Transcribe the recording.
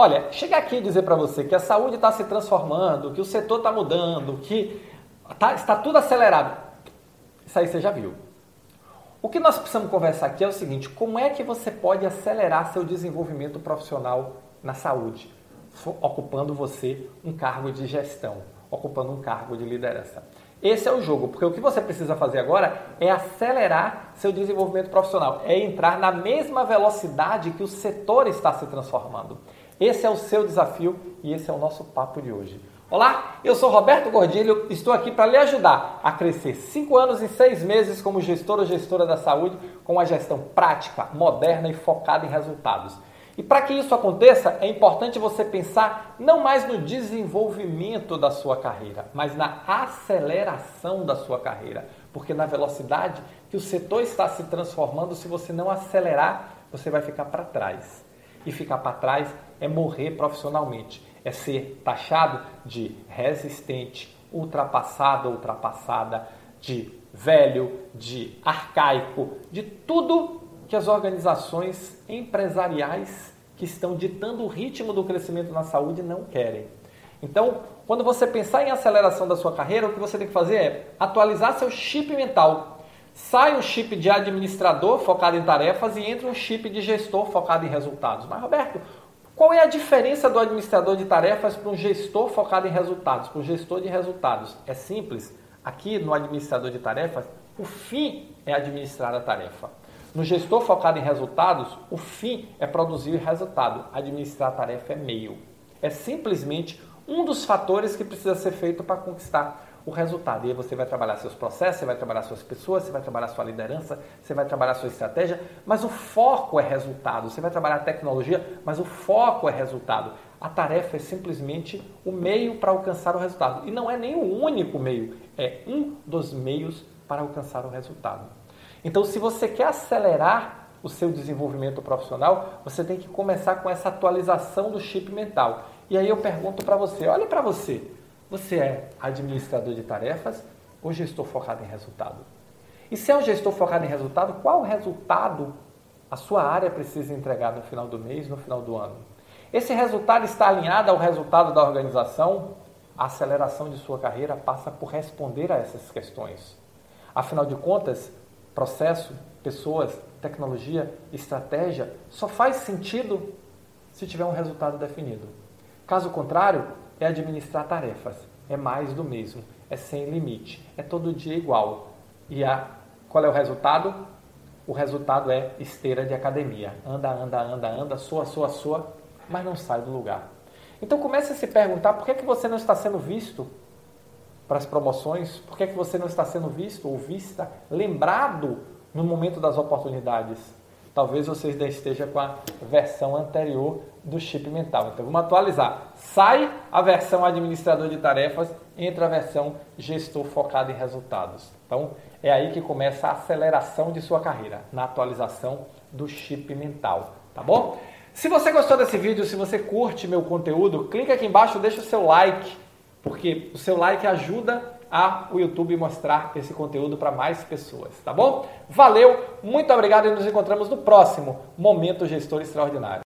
Olha, chegar aqui e dizer para você que a saúde está se transformando, que o setor está mudando, que tá, está tudo acelerado, isso aí você já viu. O que nós precisamos conversar aqui é o seguinte: como é que você pode acelerar seu desenvolvimento profissional na saúde, ocupando você um cargo de gestão, ocupando um cargo de liderança? Esse é o jogo, porque o que você precisa fazer agora é acelerar seu desenvolvimento profissional, é entrar na mesma velocidade que o setor está se transformando. Esse é o seu desafio e esse é o nosso papo de hoje. Olá, eu sou Roberto Gordilho, estou aqui para lhe ajudar a crescer 5 anos e 6 meses como gestor ou gestora da saúde com uma gestão prática, moderna e focada em resultados. E para que isso aconteça, é importante você pensar não mais no desenvolvimento da sua carreira, mas na aceleração da sua carreira. Porque na velocidade que o setor está se transformando, se você não acelerar, você vai ficar para trás. E ficar para trás é morrer profissionalmente, é ser taxado de resistente, ultrapassado, ultrapassada, de velho, de arcaico, de tudo que as organizações empresariais que estão ditando o ritmo do crescimento na saúde não querem. Então, quando você pensar em aceleração da sua carreira, o que você tem que fazer é atualizar seu chip mental. Sai o chip de administrador focado em tarefas e entra um chip de gestor focado em resultados. Mas, Roberto, qual é a diferença do administrador de tarefas para um gestor focado em resultados, para um gestor de resultados? É simples. Aqui no administrador de tarefas, o fim é administrar a tarefa. No gestor focado em resultados, o fim é produzir resultado, administrar a tarefa é meio. É simplesmente um dos fatores que precisa ser feito para conquistar o resultado. E aí você vai trabalhar seus processos, você vai trabalhar suas pessoas, você vai trabalhar sua liderança, você vai trabalhar sua estratégia, mas o foco é resultado. Você vai trabalhar tecnologia, mas o foco é resultado. A tarefa é simplesmente o meio para alcançar o resultado. E não é nem o único meio, é um dos meios para alcançar o resultado. Então, se você quer acelerar o seu desenvolvimento profissional, você tem que começar com essa atualização do chip mental. E aí eu pergunto para você, olha para você, você é administrador de tarefas ou gestor focado em resultado? E se é um gestor focado em resultado, qual resultado a sua área precisa entregar no final do mês, no final do ano? Esse resultado está alinhado ao resultado da organização? A aceleração de sua carreira passa por responder a essas questões. Afinal de contas, processo, pessoas, tecnologia, estratégia, só faz sentido se tiver um resultado definido. Caso contrário, é administrar tarefas, é mais do mesmo, é sem limite, é todo dia igual. E a, qual é o resultado? O resultado é esteira de academia. Anda, anda, anda, anda, soa, soa, soa, mas não sai do lugar. Então comece a se perguntar por que, é que você não está sendo visto para as promoções? Por que, é que você não está sendo visto ou vista, lembrado no momento das oportunidades? Talvez você ainda esteja com a versão anterior do chip mental. Então vamos atualizar. Sai a versão administrador de tarefas, entra a versão gestor focado em resultados. Então é aí que começa a aceleração de sua carreira, na atualização do chip mental, tá bom? Se você gostou desse vídeo, se você curte meu conteúdo, clica aqui embaixo, deixa o seu like porque o seu like ajuda a o YouTube mostrar esse conteúdo para mais pessoas, tá bom? Valeu, muito obrigado e nos encontramos no próximo Momento Gestor Extraordinário.